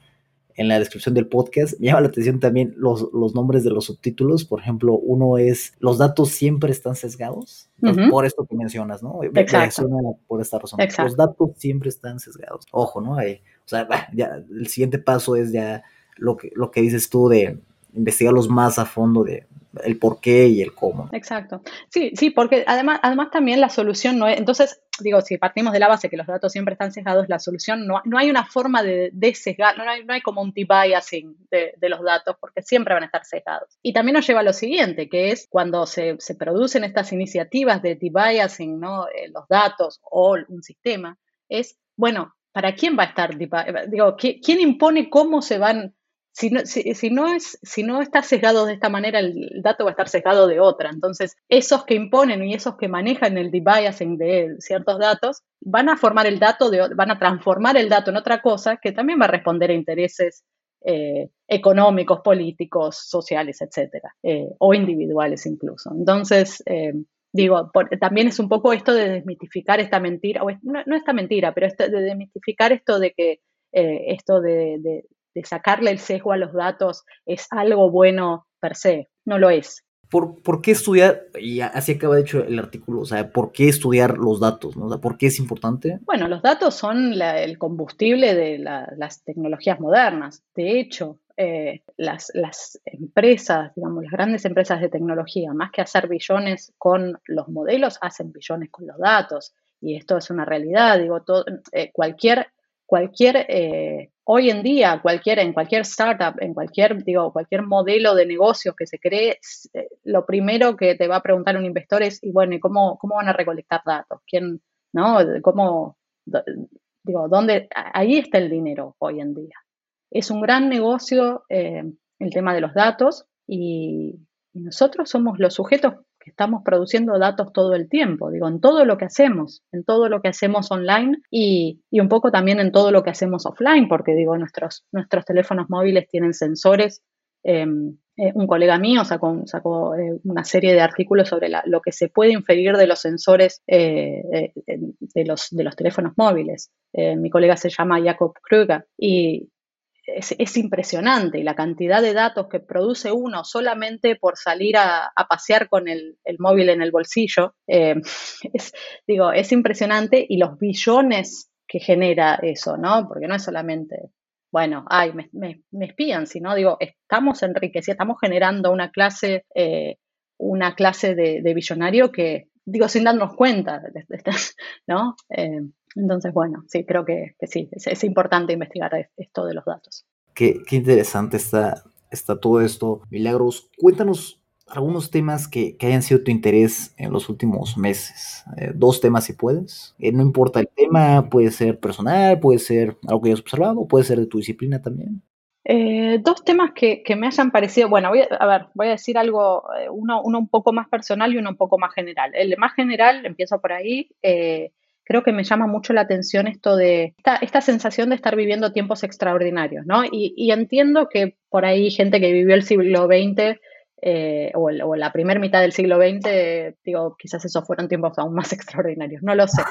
en la descripción del podcast. Me llama la atención también los, los nombres de los subtítulos. Por ejemplo, uno es Los datos siempre están sesgados. Por esto que mencionas, ¿no? Exacto. Por esta razón. Los datos siempre están sesgados. Ojo, ¿no? o sea, ya, el siguiente paso es ya lo que, lo que dices tú de investigarlos más a fondo de el por qué y el cómo. Exacto. Sí, sí, porque además, además también la solución no es, entonces, digo, si partimos de la base que los datos siempre están sesgados, la solución no, no hay una forma de, de sesgar, no hay, no hay, como un t-biasing de, los datos, porque siempre van a estar sesgados. Y también nos lleva a lo siguiente, que es cuando se, se producen estas iniciativas de t-biasing, ¿no? Eh, los datos o un sistema, es, bueno, ¿para quién va a estar? Digo, ¿quién impone cómo se van si no, si, no es, si no está sesgado de esta manera, el dato va a estar sesgado de otra. Entonces, esos que imponen y esos que manejan el debiasing de ciertos datos van a formar el dato, de, van a transformar el dato en otra cosa que también va a responder a intereses eh, económicos, políticos, sociales, etcétera, eh, o individuales incluso. Entonces, eh, digo, también es un poco esto de desmitificar esta mentira, o no, esta mentira, pero esto, de desmitificar esto de que esto de sacarle el sesgo a los datos es algo bueno per se, no lo es. ¿Por, ¿Por, qué estudiar, y así acaba de hecho el artículo, o sea, ¿por qué estudiar los datos? ¿no? ¿Por qué es importante? Bueno, los datos son el combustible de las tecnologías modernas. De hecho, eh, las, las, empresas, digamos, las grandes empresas de tecnología, más que hacer billones con los modelos, hacen billones con los datos. Y esto es una realidad. Digo, todo, eh, cualquier cualquier, eh, hoy en día, cualquier, en cualquier startup, en cualquier, digo, cualquier modelo de negocios que se cree, eh, lo primero que te va a preguntar un investor es, y bueno, ¿y cómo, cómo van a recolectar datos? ¿Quién, no? ¿Cómo, digo, dónde? Ahí está el dinero hoy en día. Es un gran negocio eh, el tema de los datos y nosotros somos los sujetos estamos produciendo datos todo el tiempo, digo, en todo lo que hacemos, en todo lo que hacemos online y, un poco también en todo lo que hacemos offline, porque digo, nuestros, nuestros teléfonos móviles tienen sensores. Em, eh, un colega mío sacó, sacó eh, una serie de artículos sobre lo que se puede inferir de los sensores eh, de, los, de los teléfonos móviles. mi colega se llama Jacob Kruger y, es, impresionante y la cantidad de datos que produce uno solamente por salir a, pasear con el, móvil en el bolsillo, eh, (laughs) es, digo, es impresionante y los billones que genera eso, ¿no? Porque no es solamente, bueno, ay, me, espían, sino digo, estamos enriqueciendo, estamos generando una clase, eh, una clase de, de billonario que, digo, sin darnos cuenta, (laughs) ¿no? Eh, entonces, bueno, sí, creo que, sí, es, importante investigar esto de los datos. Qué, interesante está, está todo esto. Milagros, cuéntanos algunos temas que, hayan sido tu interés en los últimos meses. Eh, dos temas si puedes. Eh, no importa el tema, puede ser personal, puede ser algo que hayas observado, puede ser de tu disciplina también. Eh, dos temas que, me hayan parecido, bueno, voy a, ver, voy a decir algo, uno, uno, un poco más personal y uno un poco más general. El más general, empiezo por ahí, creo que me llama mucho la atención esto de esta, sensación de estar viviendo tiempos extraordinarios, ¿no? Y, entiendo que por ahí gente que vivió el siglo XX eh, o, la primera mitad del siglo XX, digo, quizás esos fueron tiempos aún más (laughs) extraordinarios, no lo sé,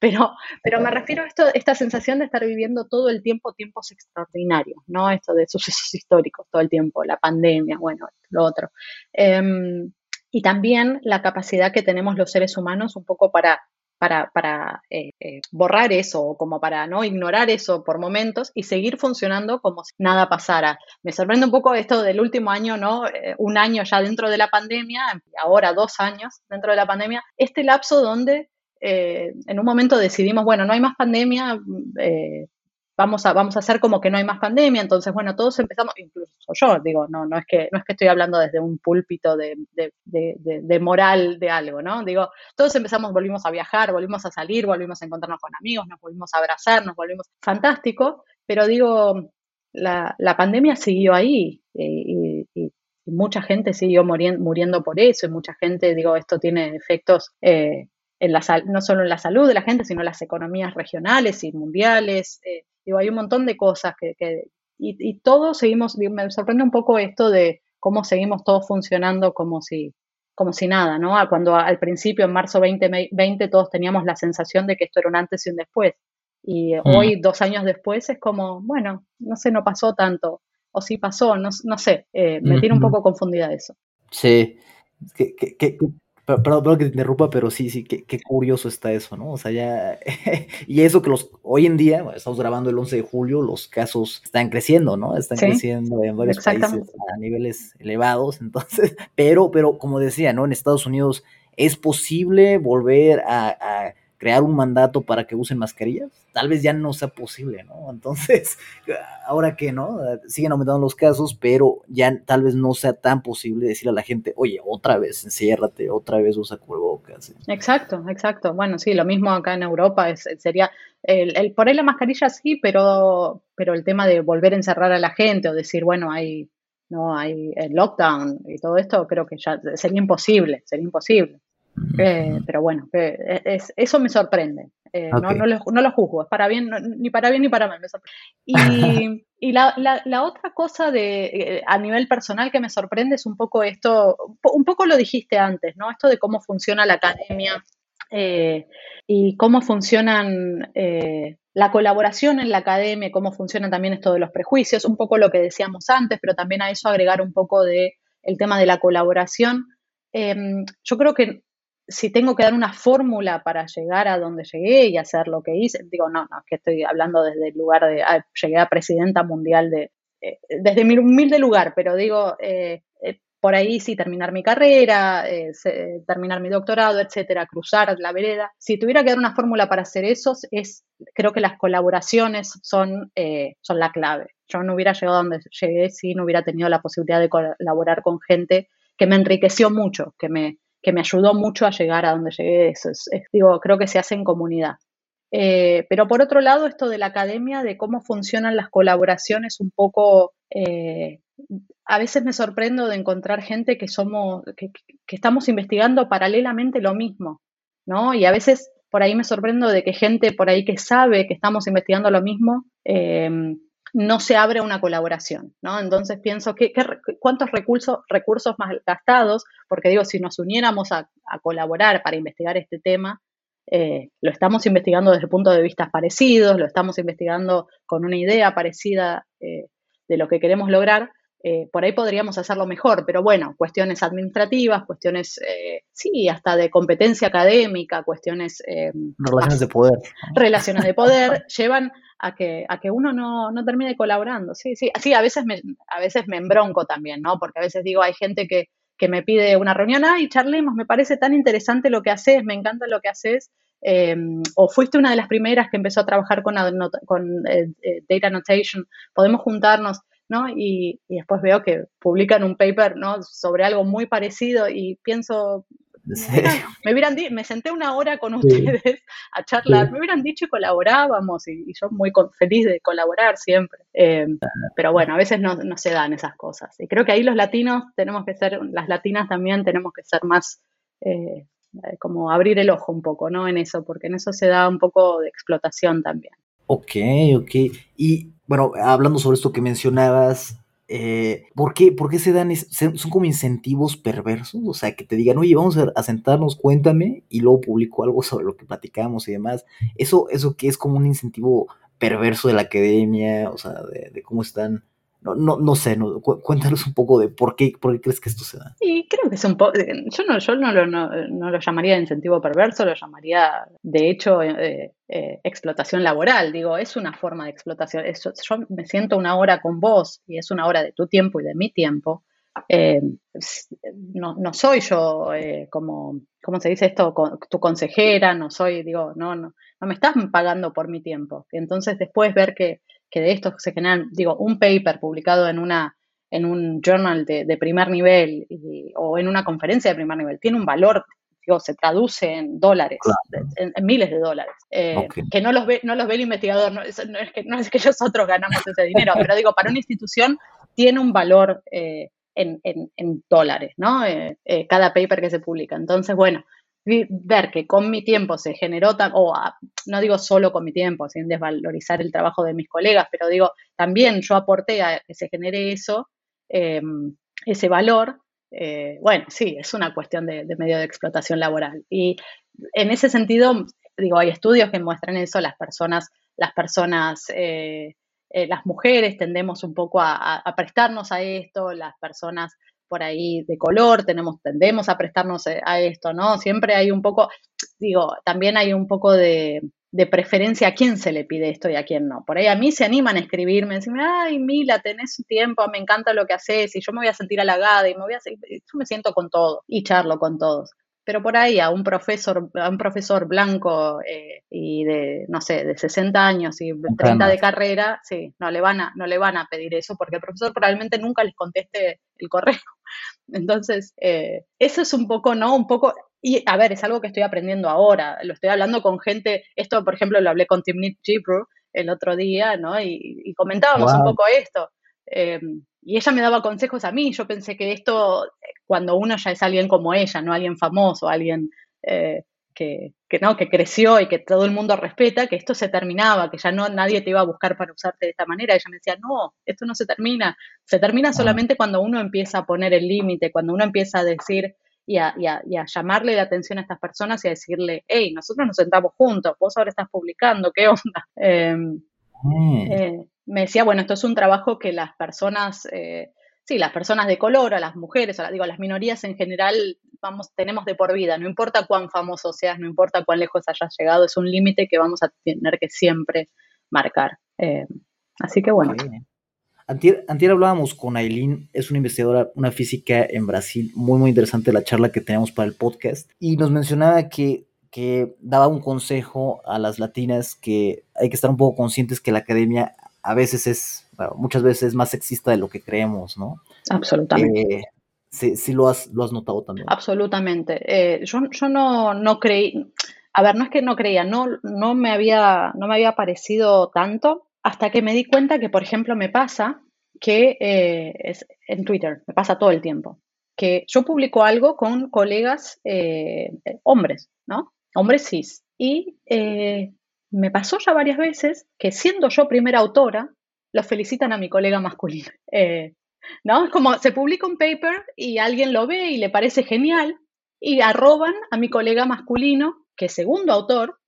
pero, pero me refiero a esto, esta sensación de estar viviendo todo el tiempo tiempos extraordinarios, ¿no? Esto de sucesos históricos todo el tiempo, la pandemia, bueno, lo otro. Em, y también la capacidad que tenemos los seres humanos un poco para para, para eh, eh, borrar eso, como para no ignorar eso por momentos y seguir funcionando como si nada pasara. Me sorprende un poco esto del último año, ¿no? Eh, un año ya dentro de la pandemia, ahora dos años dentro de la pandemia, este lapso donde en un momento decidimos, bueno, no hay más pandemia, vamos a, vamos a hacer como que no hay más pandemia, entonces, bueno, todos empezamos, incluso yo, digo, no, no, es, que, no es que estoy hablando desde un púlpito de, de, moral de algo, ¿no? Digo, todos empezamos, volvimos a viajar, volvimos a salir, volvimos a encontrarnos con amigos, nos volvimos a abrazar, nos volvimos, fantástico, pero digo, la, la pandemia siguió ahí y, mucha gente siguió muriendo, muriendo por eso y mucha gente, digo, esto tiene efectos... Eh, en la, no solo en la salud de la gente, sino en las economías regionales y mundiales. Eh, Digo, hay un montón de cosas que, y, todos seguimos, me sorprende un poco esto de cómo seguimos todos funcionando como si, como si nada, ¿no? Cuando al principio, en marzo 2020, todos teníamos la sensación de que esto era un antes y un después. Y mm. hoy, dos años después, es como, bueno, no sé, no pasó tanto. O sí pasó, no, no sé. Eh, me tiene un poco confundida eso. Sí. ¿Qué, qué, Perdón, que te interrumpa, pero sí, sí, qué, curioso está eso, ¿no? O sea, ya. (laughs) y eso que los. Hoy en día, estamos grabando el 11 de julio, los casos están creciendo, ¿no? Están creciendo en varios países a niveles elevados. Entonces, (laughs) pero, pero como decía, ¿no? En Estados Unidos es posible volver a crear un mandato para que usen mascarillas, tal vez ya no sea posible, ¿no? Entonces, (laughs) ahora que, ¿no? Siguen aumentando los casos, pero ya tal vez no sea tan posible decirle a la gente, oye, otra vez enciérrate, otra vez usa cubrebocas. Exacto, exacto. Bueno, sí, lo mismo acá en Europa es, sería, el, el por ahí la mascarilla sí, pero, pero el tema de volver a encerrar a la gente o decir, bueno, hay, no, hay el lockdown y todo esto, creo que ya sería imposible, sería imposible. Eh, pero bueno, e, eso me sorprende. Eh, no, lo, juzgo, es para bien, ni para bien ni para mal. Y, (laughs) y la, la, otra cosa de, eh, a nivel personal que me sorprende es un poco esto, un poco lo dijiste antes, ¿no? Esto de cómo funciona la academia y cómo funcionan la colaboración en la academia, cómo funcionan también esto de los prejuicios, un poco lo que decíamos antes, pero también a eso agregar un poco de el tema de la colaboración. Em, yo creo que si tengo que dar una fórmula para llegar a donde llegué y hacer lo que hice, digo, no, no, que estoy hablando desde el lugar de, ah, llegué a presidenta mundial de, eh, desde mi humilde lugar, pero digo, eh, eh, por ahí sí terminar mi carrera, terminar mi doctorado, etcétera, cruzar la vereda. Si tuviera que dar una fórmula para hacer eso, es, creo que las colaboraciones son, son la clave. Yo no hubiera llegado a donde llegué si no hubiera tenido la posibilidad de colaborar con gente que me enriqueció mucho, que me, que me ayudó mucho a llegar a donde llegué. Eso es, digo, creo que se hace en comunidad. Eh, pero por otro lado, esto de la academia, de cómo funcionan las colaboraciones, un poco a veces me sorprendo de encontrar gente que somos, que, estamos investigando paralelamente lo mismo, ¿no? Y a veces por ahí me sorprendo de que gente por ahí que sabe que estamos investigando lo mismo, eh, no se abre una colaboración, ¿no? Entonces pienso que, cuántos recursos, recursos más gastados, porque digo, si nos uniéramos a, colaborar para investigar este tema, eh, lo estamos investigando desde puntos de vista parecidos, lo estamos investigando con una idea parecida eh, de lo que queremos lograr, eh, por ahí podríamos hacerlo mejor, pero bueno, cuestiones administrativas, cuestiones, eh, sí, hasta de competencia académica, cuestiones... Eh, relaciones de poder. Relaciones de (laughs) poder llevan a que, a que uno no, no, termine colaborando. Sí, sí, así a veces me, a veces me embronco también, ¿no? Porque a veces digo, hay gente que, que me pide una reunión, ay, charlemos, me parece tan interesante lo que haces, me encanta lo que haces, o fuiste una de las primeras que empezó a trabajar con, con Data Annotation, podemos juntarnos. ¿No? Y, después veo que publican un paper, ¿no? Sobre algo muy parecido y pienso, me hubieran me senté una hora con ustedes a charlar, me hubieran dicho y colaborábamos y, yo muy feliz de colaborar siempre. Em, pero bueno, a veces no, se dan esas cosas. Y creo que ahí los latinos tenemos que ser, las latinas también tenemos que ser más, eh, como abrir el ojo un poco, ¿no? En eso, porque en eso se da un poco de explotación también. Ok, ok. Y bueno, hablando sobre esto que mencionabas, eh, ¿por, qué, ¿por, qué, se dan, son como incentivos perversos? O sea, que te digan, oye, vamos a, sentarnos, cuéntame, y luego publico algo (laughs) sobre lo que platicamos y demás. Eso, eso que es como un incentivo perverso de la academia, o sea, de cómo están no, no, no sé, no, cuéntanos un poco de por qué, por qué crees que esto se da. Sí, creo que es un poco, yo no, yo no, lo, no, lo llamaría incentivo perverso, lo llamaría de hecho eh, eh, explotación laboral, digo, es una forma de explotación, yo me siento una hora con vos y es una hora de tu tiempo y de mi tiempo, eh, no, no, soy yo como, ¿cómo se dice esto? tu consejera, no soy, digo, no, no, no me estás pagando por mi tiempo. Entonces después ver que que de esto se generan, digo, un paper publicado en una en un journal de, primer nivel o en una conferencia de primer nivel tiene un valor, digo, se traduce en dólares, en, miles de dólares, eh, que no los ve no los ve el investigador, no, es, que, no es que nosotros ganamos ese dinero, pero digo, para una institución tiene un valor eh, en, en, dólares, ¿no? Eh, cada paper que se publica. Entonces, bueno, ver que con mi tiempo se generó, o no digo solo con mi tiempo, sin desvalorizar el trabajo de mis colegas, pero digo, también yo aporté a que se genere eso, em, ese valor, eh, bueno, sí, es una cuestión de, medio de explotación laboral. Y en ese sentido, digo, hay estudios que muestran eso, las personas, las personas, eh, eh, las mujeres tendemos un poco a prestarnos a esto, las personas por ahí de color, tenemos, tendemos a prestarnos eh, a esto, ¿no? Siempre hay un poco, digo, también hay un poco de, preferencia a quién se le pide esto y a quién no. Por ahí a mí se animan a escribirme, decirme, ay, Mila, tenés tiempo, me encanta lo que haces y yo me voy a sentir halagada y me voy a, yo me siento con todo y charlo con todos pero por ahí a un profesor, a un profesor blanco eh, y de, no sé, de 60 años y 30 de carrera, sí, no le van a, no le van a pedir eso porque el profesor probablemente nunca les conteste el correo. (laughs) Entonces, eh, eso es un poco, ¿no? Un poco, y a ver, es algo que estoy aprendiendo ahora, lo estoy hablando con gente, esto por ejemplo lo hablé con Timnit Gibru el otro día, ¿no? Y, comentábamos un poco esto. Eh, y ella me daba consejos a mí. Yo pensé que esto, cuando uno ya es alguien como ella, no alguien famoso, alguien eh, que, no, que creció y que todo el mundo respeta, que esto se terminaba, que ya no nadie te iba a buscar para usarte de esta manera. Ella me decía, no, esto no se termina. Se termina solamente cuando uno empieza a poner el límite, cuando uno empieza a decir y a, llamarle la atención a estas personas y a decirle, hey, nosotros nos sentamos juntos, vos ahora estás publicando, ¿qué onda? Em, mm. eh, me decía, bueno, esto es un trabajo que las personas, eh, sí, las personas de color, a las mujeres, a digo, las minorías en general, vamos, tenemos de por vida, no importa cuán famoso seas, no importa cuán lejos hayas llegado, es un límite que vamos a tener que siempre marcar. Eh, así que bueno. Antier, hablábamos con Aileen, es una investigadora, una física en Brasil, muy, muy interesante la charla que teníamos para el podcast, y nos mencionaba que, que daba un consejo a las latinas que hay que estar un poco conscientes que la academia a veces es, muchas veces es más sexista de lo que creemos, ¿no? Absolutamente. Eh, sí, sí lo has, lo has notado también. Absolutamente. Eh, yo, yo no, no creí, a ver, no es que no creía, no, no, me había, no me había parecido tanto hasta que me di cuenta que, por ejemplo, me pasa que eh, es en Twitter, me pasa todo el tiempo, que yo publico algo con colegas eh, hombres, ¿no? Hombres cis. Y eh, me pasó ya varias veces que siendo yo primera autora, los felicitan a mi colega masculino. (laughs) ¿No? Es como se publica un paper y alguien lo ve y le parece genial y arroban a mi colega masculino que segundo autor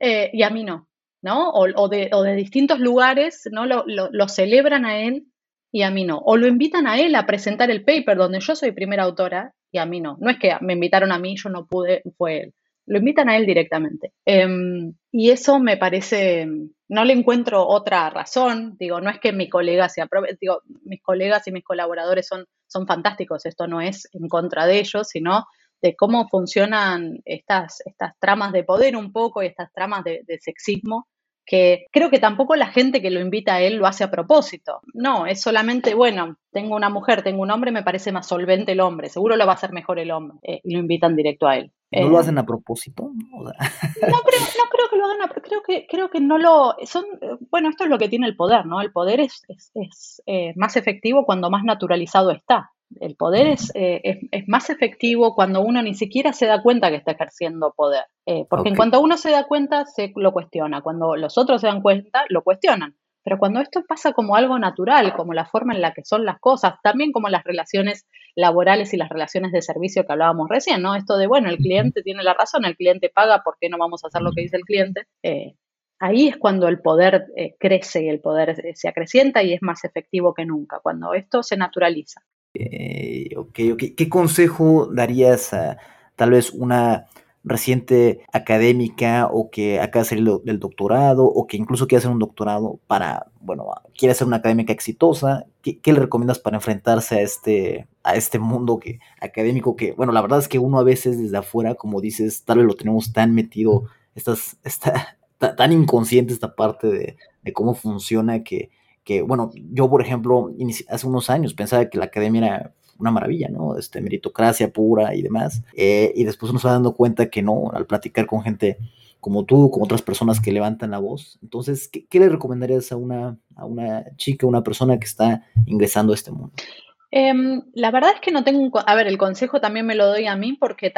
eh, y a mí no, ¿no? O, de, distintos lugares, ¿no? Lo, celebran a él y a mí no. O lo invitan a él a presentar el paper donde yo soy primera autora y a mí no. No es que me invitaron a mí, yo no pude, fue él. Lo invitan a él directamente. Em, y eso me parece, no le encuentro otra razón. Digo, no es que mi colega se aprove, digo, mis colegas y mis colaboradores son, son fantásticos. Esto no es en contra de ellos, sino de cómo funcionan estas, estas tramas de poder un poco y estas tramas de, sexismo, que creo que tampoco la gente que lo invita a él lo hace a propósito. No, es solamente, bueno, tengo una mujer, tengo un hombre, me parece más solvente el hombre, seguro lo va a hacer mejor el hombre, eh, y lo invitan directo a él. ¿No lo eh, hacen a propósito? (laughs) no, creo, que lo hagan a creo que creo que no lo son bueno esto es lo que tiene el poder no el poder es, es, eh, más efectivo cuando más naturalizado está el poder eh, es, es, más efectivo cuando uno ni siquiera se da cuenta que está ejerciendo poder. Eh, porque en cuanto uno se da cuenta, se lo cuestiona. Cuando los otros se dan cuenta, lo cuestionan. Pero cuando esto pasa como algo natural, como la forma en la que son las cosas, también como las relaciones laborales y las relaciones de servicio que hablábamos recién, ¿no? Esto de, bueno, el cliente tiene la razón, el cliente paga, ¿por qué no vamos a hacer lo que dice el cliente? Eh, ahí es cuando el poder crece y el poder se acrecienta y es más efectivo que nunca, cuando esto se naturaliza. Eh, ¿Qué consejo darías a tal vez una reciente académica o que acaba de salir del doctorado o que incluso quiere hacer un doctorado para, bueno, quiere ser una académica exitosa? ¿Qué, le recomiendas para enfrentarse a este, a este mundo que, académico que, bueno, la verdad es que uno a veces desde afuera, como dices, tal vez lo tenemos tan metido, estás, está, tan inconsciente esta parte de cómo funciona que que, bueno, yo, por ejemplo, hace unos años pensaba que la academia era una maravilla, ¿no? Este, meritocracia pura y demás. Eh, y después uno se va dando cuenta que no, al platicar con gente como tú, con otras personas que levantan la voz. Entonces, ¿qué, le recomendarías a una, a una chica, una persona que está ingresando a este mundo? Em, la verdad es que no tengo un... A ver, el consejo también me lo doy a mí porque,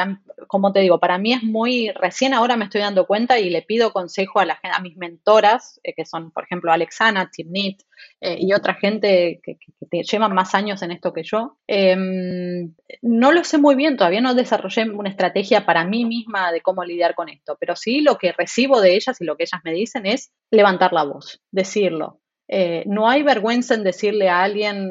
como te digo, para mí es muy... Recién ahora me estoy dando cuenta y le pido consejo a, la, a mis mentoras, eh, que son, por ejemplo, Alexana, Timnit eh, y otra gente que, que, llevan más años en esto que yo. Em, no lo sé muy bien, todavía no desarrollé una estrategia para mí misma de cómo lidiar con esto, pero sí lo que recibo de ellas y lo que ellas me dicen es levantar la voz, decirlo. Eh, no hay vergüenza en decirle a alguien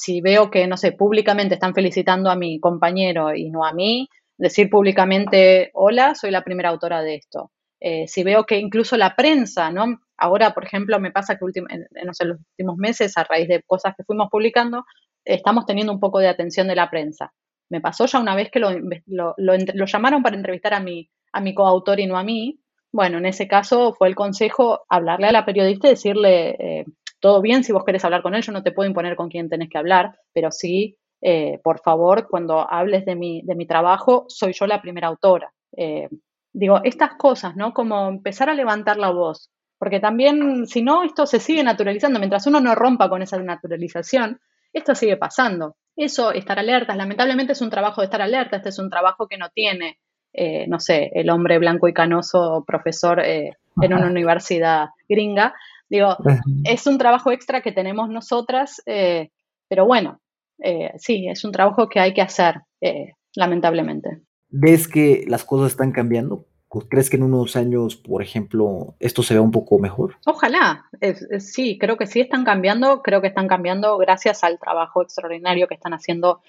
si veo que, no sé, públicamente están felicitando a mi compañero y no a mí, decir públicamente, hola, soy la primera autora de esto. Eh, si veo que incluso la prensa, ¿no? Ahora, por ejemplo, me pasa que en, no sé, los últimos meses, a raíz de cosas que fuimos publicando, estamos teniendo un poco de atención de la prensa. Me pasó ya una vez que lo, lo, llamaron para entrevistar a mi, a mi coautor y no a mí. Bueno, en ese caso fue el consejo hablarle a la periodista y decirle, eh, todo bien si vos querés hablar con él, yo no te puedo imponer con quién tenés que hablar, pero sí, eh, por favor, cuando hables de mi, de mi trabajo, soy yo la primera autora. Eh, digo, estas cosas, ¿no? Como empezar a levantar la voz, porque también, si no, esto se sigue naturalizando, mientras uno no rompa con esa naturalización, esto sigue pasando. Eso, estar alertas, lamentablemente es un trabajo de estar alerta, este es un trabajo que no tiene, eh, no sé, el hombre blanco y canoso profesor en una universidad gringa, Digo, es un trabajo extra que tenemos nosotras, eh, pero bueno, eh, sí, es un trabajo que hay que hacer, eh, lamentablemente. ¿Ves que las cosas están cambiando? ¿Crees que en unos años, por ejemplo, esto se vea un poco mejor? Ojalá, sí, creo que sí están cambiando, creo que están cambiando gracias al trabajo extraordinario que están haciendo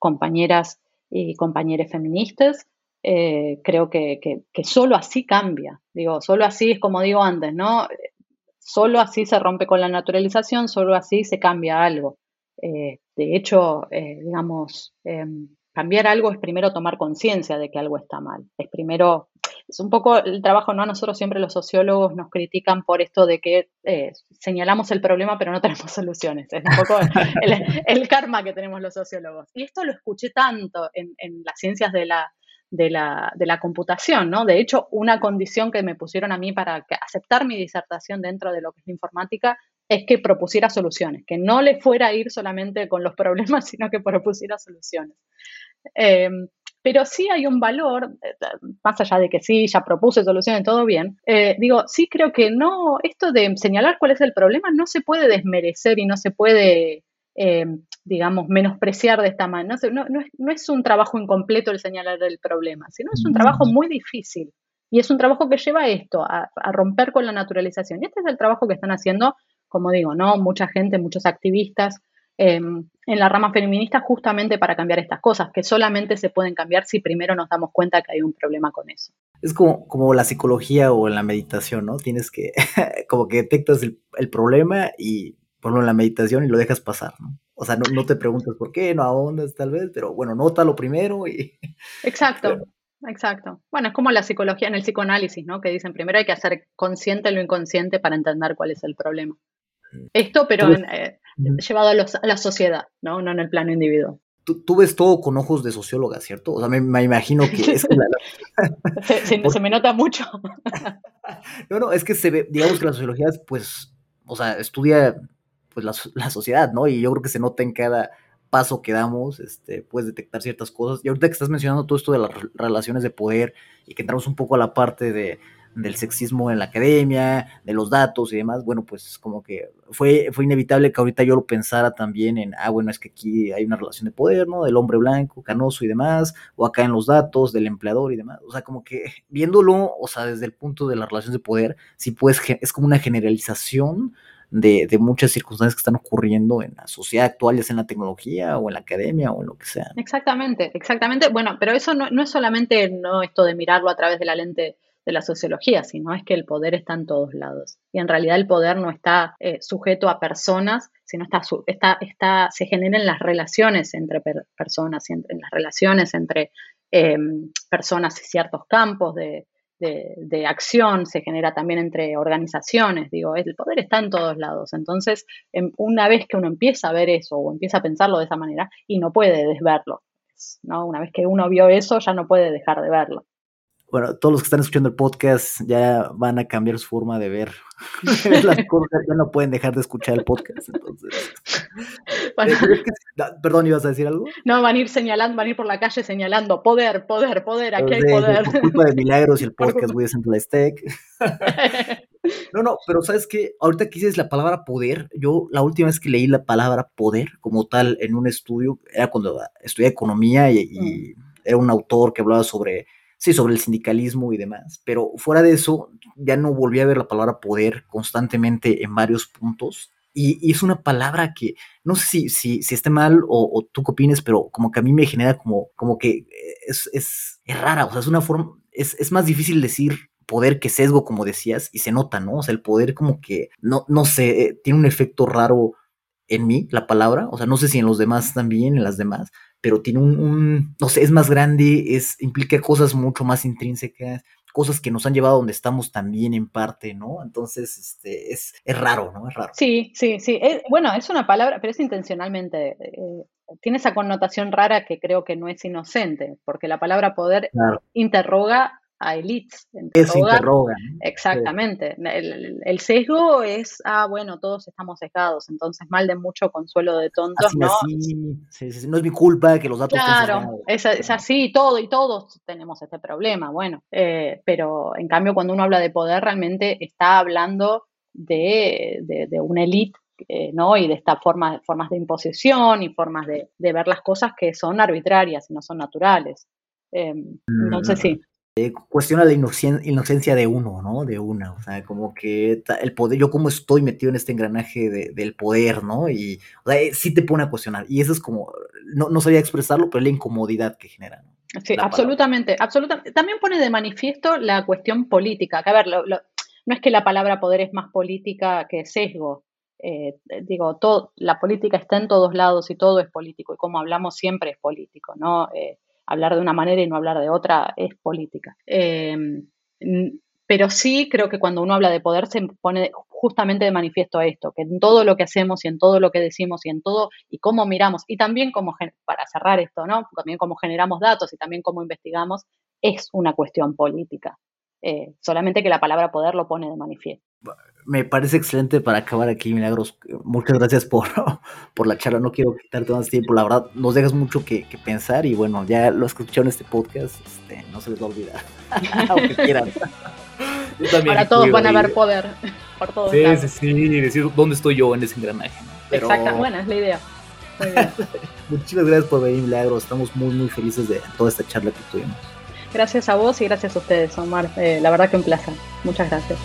compañeras y compañeros feministas. creo que, que, que, solo así cambia, digo, solo así es como digo antes, ¿no? Solo así se rompe con la naturalización, solo así se cambia algo. Eh, de hecho, eh, digamos, em, cambiar algo es primero tomar conciencia de que algo está mal. Es primero, es un poco el trabajo, ¿no? Nosotros siempre los sociólogos nos critican por esto de que eh, señalamos el problema pero no tenemos (laughs) soluciones. Es un poco el, karma que tenemos los sociólogos. Y esto lo escuché tanto en, en las ciencias de la, de la, de la, computación, ¿no? De hecho, una condición que me pusieron a mí para aceptar mi disertación dentro de lo que es la informática es que propusiera soluciones, que no le fuera a ir solamente con los problemas, (laughs) sino que propusiera soluciones. Em, pero sí hay un valor, eh, más allá de que sí, ya propuse soluciones, todo bien, eh, digo, sí creo que no, esto de señalar cuál es el problema no se puede desmerecer y no se puede, em, digamos, menospreciar de esta manera. No, no, es, no, es, un trabajo incompleto el señalar el problema, sino es un trabajo muy difícil. Y es un trabajo que lleva a esto, a, a romper con la naturalización. Y este es el trabajo que están haciendo como digo, ¿no? Mucha gente, muchos activistas em, en la rama feminista justamente para cambiar estas cosas, que solamente se pueden cambiar si primero nos damos cuenta que hay un problema con eso. Es como, como la psicología o la meditación, ¿no? Tienes que, (laughs) como que detectas el, problema y ponlo en la meditación y lo dejas pasar, ¿no? O sea, no, te preguntas por qué, no ahondas tal vez, pero bueno, lo primero y... (laughs) Exacto. Exacto. Bueno, es como la psicología en el psicoanálisis, ¿no? Que dicen primero hay que hacer consciente lo inconsciente para entender cuál es el problema. Esto, pero eh, llevado a, la sociedad, ¿no? No en el plano individual. Tú, ves todo con ojos de socióloga, ¿cierto? O sea, me, imagino que es (laughs) se, me nota mucho. (laughs) no, no, es que se ve, digamos que la sociología, pues, o sea, estudia pues la, sociedad, ¿no? Y yo creo que se nota en cada paso que damos, este, puedes detectar ciertas cosas. Y ahorita que estás mencionando todo esto de las relaciones de poder y que entramos un poco a la parte de, del sexismo en la academia, de los datos y demás, bueno, pues como que fue, fue inevitable que ahorita yo lo pensara también en, ah, bueno, es que aquí hay una relación de poder, ¿no? Del hombre blanco, canoso y demás, o acá en los datos, del empleador y demás. O sea, como que viéndolo, o sea, desde el punto de la relación de poder, sí, pues es como una generalización de, de, muchas circunstancias que están ocurriendo en la sociedad actual, ya sea en la tecnología o en la academia o en lo que sea. Exactamente, exactamente. Bueno, pero eso no, no es solamente no esto de mirarlo a través de la lente de la sociología, sino es que el poder está en todos lados. Y en realidad el poder no está eh, sujeto a personas, sino está, está, está, se genera en las relaciones entre personas, en, las relaciones entre em, personas y ciertos campos de, de, acción, se genera también entre organizaciones. Digo, el poder está en todos lados. Entonces, em, una vez que uno empieza a ver eso o empieza a pensarlo de esa manera, y no puede desverlo. ¿no? Una vez que uno vio eso, ya no puede dejar de verlo bueno, todos los que están escuchando el podcast ya van a cambiar su forma de ver, (laughs) (laughs) las cosas, ya no pueden dejar de escuchar el podcast, entonces. (laughs) Perdón, ¿ibas a decir algo? No, van a ir señalando, van a ir por la calle señalando poder, poder, poder, aquí hay poder. Por culpa de milagros y el (laughs) podcast voy a Central Tech. (laughs) No, no, pero sabes que ahorita que dices la palabra poder, yo la última vez que leí la palabra poder como tal en un estudio, era cuando estudié economía y, y mm. era un autor que hablaba sobre sí, sobre el sindicalismo y demás, pero fuera de eso, ya no volví a ver la palabra poder constantemente en varios puntos. Y, es una palabra que no sé si, si, si esté mal o, tú qué opines, pero como que a mí me genera como, como que es, es, es rara, o sea, es una forma, es, es más difícil decir poder que sesgo, como decías, y se nota, ¿no? O sea, el poder como que, no, no sé, eh, tiene un efecto raro en mí, la palabra, o sea, no sé si en los demás también, en las demás, pero tiene un, no sé, es más grande, es, implica cosas mucho más intrínsecas, cosas que nos han llevado a donde estamos también en parte, ¿no? Entonces, este, es, es raro, ¿no? Es raro. Sí, sí, sí. bueno, es una palabra, pero es intencionalmente, eh, tiene esa connotación rara que creo que no es inocente, porque la palabra poder interroga a elites. Exactamente. El, sesgo es, ah, bueno, todos estamos sesgados, entonces mal de mucho consuelo de tontos, ¿no? no es mi culpa que los datos Claro, es, es, así, todo y todos tenemos este problema, bueno, eh, pero en cambio cuando uno habla de poder realmente está hablando de, de, una élite eh, ¿no? Y de estas formas, formas de imposición y formas de, de, ver las cosas que son arbitrarias y no son naturales. Eh, mm. Entonces sí, eh, cuestiona la inocencia de uno, ¿no? De una, o sea, como que el poder, yo como estoy metido en este engranaje del poder, ¿no? Y, o sea, eh, sí te pone a cuestionar. Y eso es como, no, no sabía expresarlo, pero la incomodidad que genera, Sí, absolutamente, absolutamente. También pone de manifiesto la cuestión política, que a ver, no es que la palabra poder es más política que sesgo. Eh, digo, todo, la política está en todos lados y todo es político y como hablamos siempre es político, ¿no? Eh, hablar de una manera y no hablar de otra es política. Eh, pero sí creo que cuando uno habla de poder se pone justamente de manifiesto esto, que en todo lo que hacemos y en todo lo que decimos y en todo y cómo miramos y también como para cerrar esto, ¿no? También cómo generamos datos y también cómo investigamos es una cuestión política. Eh, solamente que la palabra poder lo pone de manifiesto. Me parece excelente para acabar aquí, Milagros. Muchas gracias por, (laughs) por la charla. No quiero quitarte más tiempo. La verdad, nos dejas mucho que, pensar y bueno, ya los que escucharon este podcast, este, no se les va a olvidar. (laughs) Aunque quieran. Ahora todos van a ver poder (laughs) por todos sí, Sí, sí, decir dónde estoy yo en ese engranaje. Exacto, buena es la idea. Muchísimas gracias por venir, Milagros. Estamos muy, muy felices de toda esta charla que tuvimos. Gracias a vos y gracias a ustedes, Omar. Eh, la verdad que un placer. Muchas gracias.